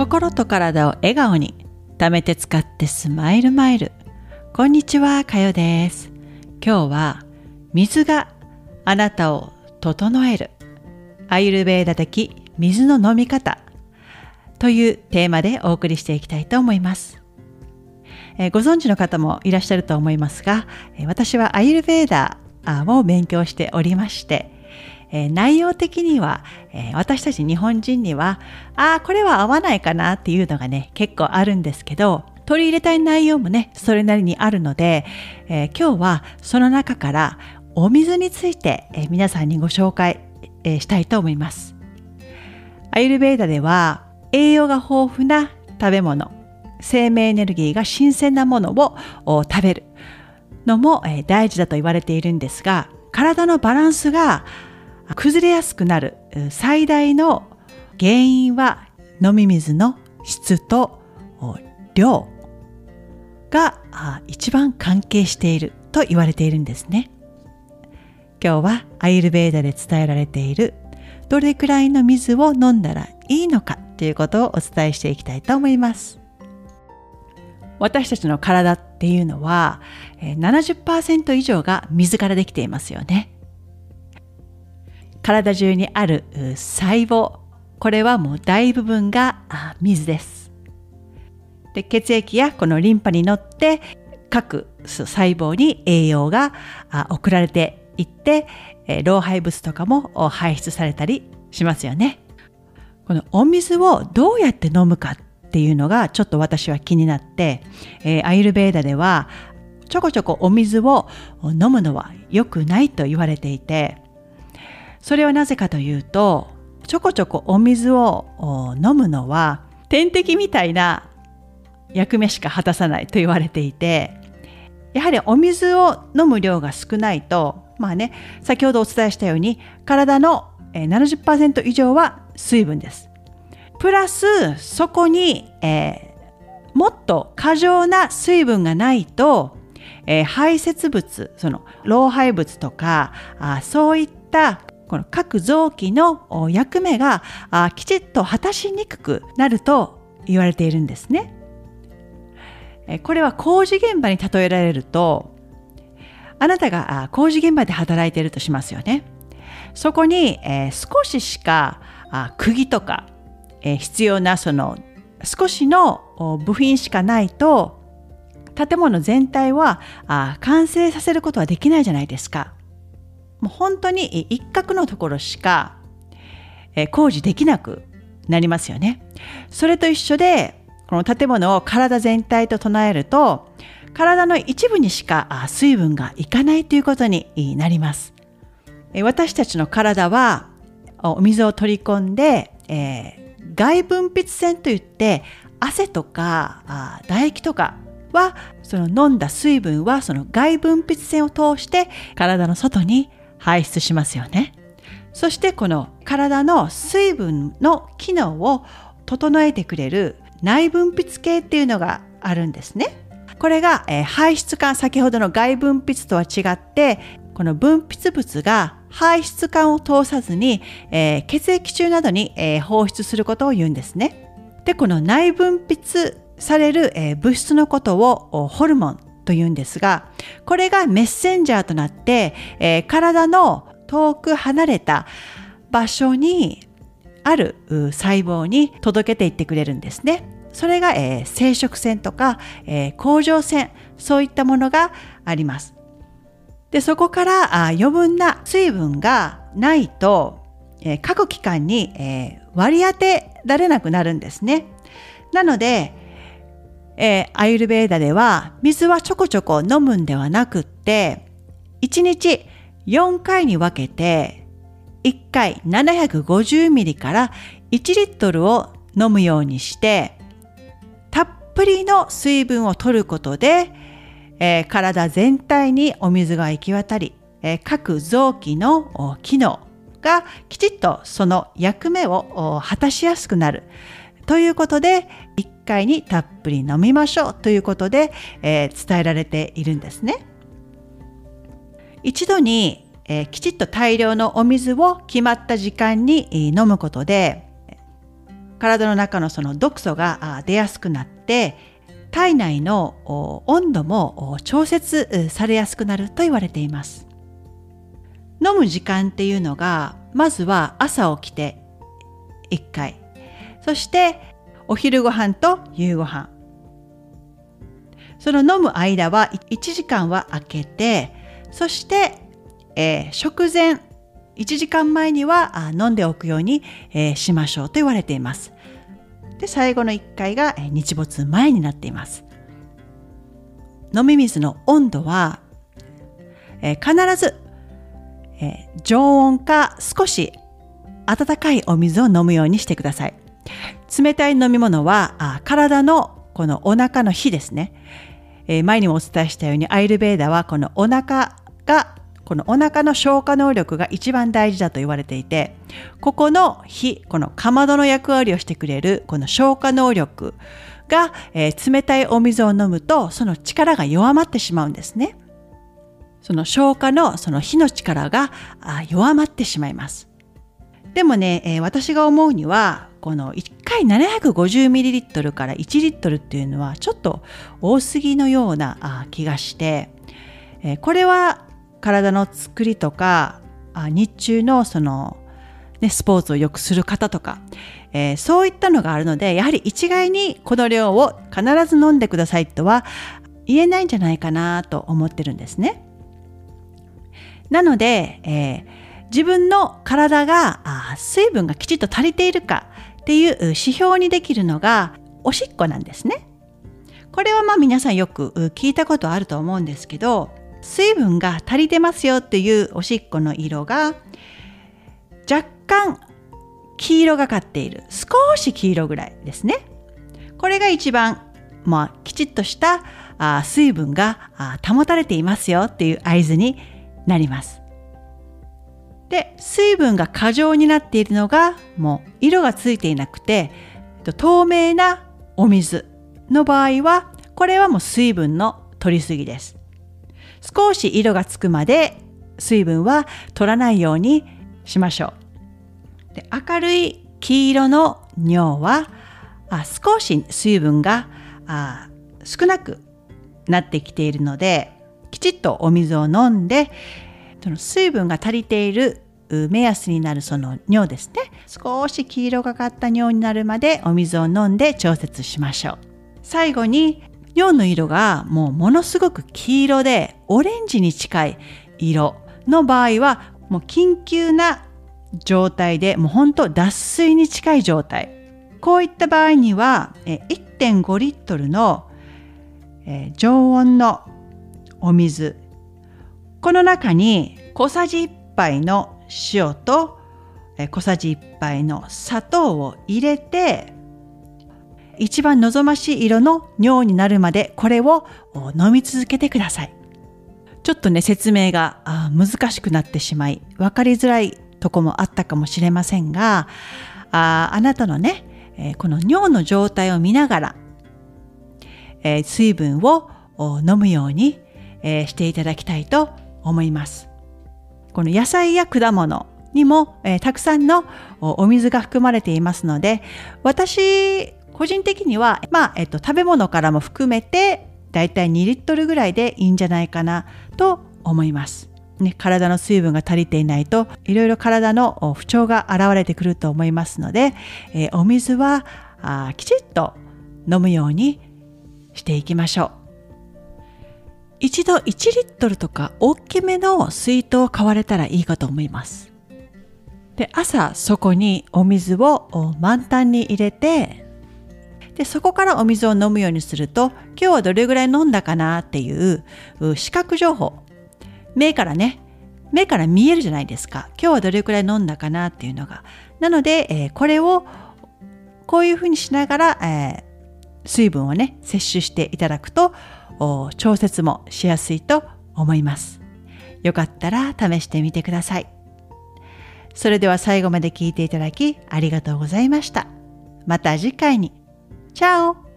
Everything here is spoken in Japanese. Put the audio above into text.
心と体を笑顔に。貯めて使ってスマイルマイル。こんにちはかよです。今日は水があなたを整える。アイルベーダ的水の飲み方。というテーマでお送りしていきたいと思います。え、ご存知の方もいらっしゃると思いますが、え、私はアイルベーダを勉強しておりまして、えー、内容的には、え私たち日本人には、ああ、これは合わないかなっていうのがね、結構あるんですけど、取り入れたい内容もね、それなりにあるので、え今日はその中からお水について、え皆さんにご紹介、えしたいと思います。アイルベーダでは栄養が豊富な食べ物、生命エネルギーが新鮮なものを食べるのも大事だと言われているんですが、体のバランスが崩れやすくなる最大の原因は飲み水の質と量が一番関係していると言われているんですね。今日はアイルベーダで伝えられているどれくらいの水を飲んだらいいのかということをお伝えしていきたいと思います。私たちの体っていうのは70%以上が水からできていますよね。体中にある細胞、これはもう大部分が水です。で血液やこのリンパに乗って各細胞に栄養が送られていって老廃物とかも排出されたりしますよね。このお水をどうやって飲むかっていうのがちょっと私は気になって、えー、アイルベーダではちょこちょこお水を飲むのは良くないと言われていてそれはなぜかというとちょこちょこお水を飲むのは点滴みたいな役目しか果たさないと言われていてやはりお水を飲む量が少ないとまあね先ほどお伝えしたように体の70%以上は水分です。プラスそこに、えー、もっと過剰な水分がないと、えー、排泄物その老廃物とかあそういったこの各臓器の役目がきちっと果たしにくくなると言われているんですね。これは工事現場に例えられるとあなたが工事現場で働いているとしますよね。そこに、え、少ししかあ釘とか、え、必要なその少しの部品しかないと建物全体はあ完成させることはできないじゃないですか。もう本当に一角のところしか、え、工事できなくなりますよね。それと一緒でこの建物を体全体と唱えると体の一部にしか水分がいかないということになります。私たちの体はお水を取り込んで、えー、外分泌腺といって汗とかあ唾液とかはその飲んだ水分はその外分泌腺を通して体の外に排出しますよね。そしてこの体の水分の機能を整えてくれる内分泌系っていうのがあるんですね。これが、えー、排出管先ほどの外分泌とは違ってこの分泌物が排出管を通さずに、えー、血液中などに、えー、放出することを言うんですね。でこの内分泌される、え、物質のことをホルモンと言うんですがこれがメッセンジャーとなって、え体の遠く離れた場所にある細胞に届けていってくれるんですね。それが、え生殖腺とか、え甲状腺そういったものがあります。でそこからあ余分な水分がないと、えー、各機関に、えー、割り当てられなくなるんですね。なので、えー、アユルベーダでは水はちょこちょこ飲むんではなくって1日4回に分けて1回750ミリから1リットルを飲むようにしてたっぷりの水分を取ることでえー、体全体にお水が行き渡り、えー、各臓器の機能がきちっとその役目を果たしやすくなる。ということで1回にたっぷり飲みましょうということで、えー、伝えられているんですね。一度に、えきちっと大量のお水を決まった時間に飲むことで体の中のその毒素が出やすくなって体内の温度も調節されやすくなると言われています飲む時間っていうのがまずは朝起きて1回そしてお昼ご飯と夕ご飯。その飲む間は1時間は空けてそして、えー、食前1時間前には飲んでおくように、えー、しましょうと言われています。で最後の1回が日没前になっています。飲み水の温度は、えー、必ず、えー、常温か少し温かいお水を飲むようにしてください。冷たい飲み物は体のこのお腹の火ですね、えー、前にもお伝えしたようにアイルベーダはこのお腹がこのお腹の消化能力が一番大事だと言われていてここの火このかまどの役割をしてくれるこの消化能力が、えー、冷たいお水を飲むとその力が弱まってしまうんですね。その消化のその火の力が弱まってしまいます。でもね、えー、私が思うにはこの1回 750ml から1リットルっていうのはちょっと多すぎのような気がして、えー、これは体の作りとか日中のその、ね、スポーツをよくする方とか、えー、そういったのがあるのでやはり一概にこの量を必ず飲んでくださいとは言えないんじゃないかなと思ってるんですね。なので、えー、自分の体が水分がきちっと足りているかっていう指標にできるのがおしっこなんですね。これはまあ皆さんよく聞いたことあると思うんですけど水分が足りてますよっていうおしっこの色が若干黄色がかっている。少し黄色ぐらいですね。これが一番、まあ、きちっとしたあ水分があ保たれていますよっていう合図になります。で水分が過剰になっているのがもう色がついていなくて透明なお水の場合はこれはもう水分の取りすぎです少し色がつくまで水分は取らないようにしましょう。で明るい黄色の尿はあ少し水分があ少なくなってきているのできちっとお水を飲んでその水分が足りている目安になるその尿ですね。少し黄色がかった尿になるまでお水を飲んで調節しましょう。最後に尿の色がもうものすごく黄色でオレンジに近い色の場合はもう緊急な状態でもう本当脱水に近い状態。こういった場合には1.5リットルの常温のお水この中に小さじ1杯の塩と小さじ1杯の砂糖を入れて一番望ましい色の尿になるまでこれを飲み続けてください。ちょっとね説明が難しくなってしまい分かりづらいとこもあったかもしれませんがああなたのね、この尿の状態を見ながら、え、水分を飲むように、していただきたいと思います。この野菜や果物にも、えたくさんのお水が含まれていますので私個人的には、まあ、えっと、食べ物からも含めて、だいたい2リットルぐらいでいいんじゃないかなと思います。ね、体の水分が足りていないといろいろ体の不調が現れてくると思いますので、えー、お水はあきちっと飲むようにしていきましょう。一度1リットルとか大きめの水筒を買われたらいいかと思います。で朝そこにお水を満タンに入れてでそこからお水を飲むようにすると今日はどれぐらい飲んだかなっていう視覚情報。目からね目から見えるじゃないですか。今日はどれくらい飲んだかなっていうのが。なので、えー、これをこういうふうにしながら、えー、水分をね摂取していただくと調節もしやすいと思います。よかったら試してみてください。それでは最後まで聞いていただきありがとうございました。また次回に。チャオ。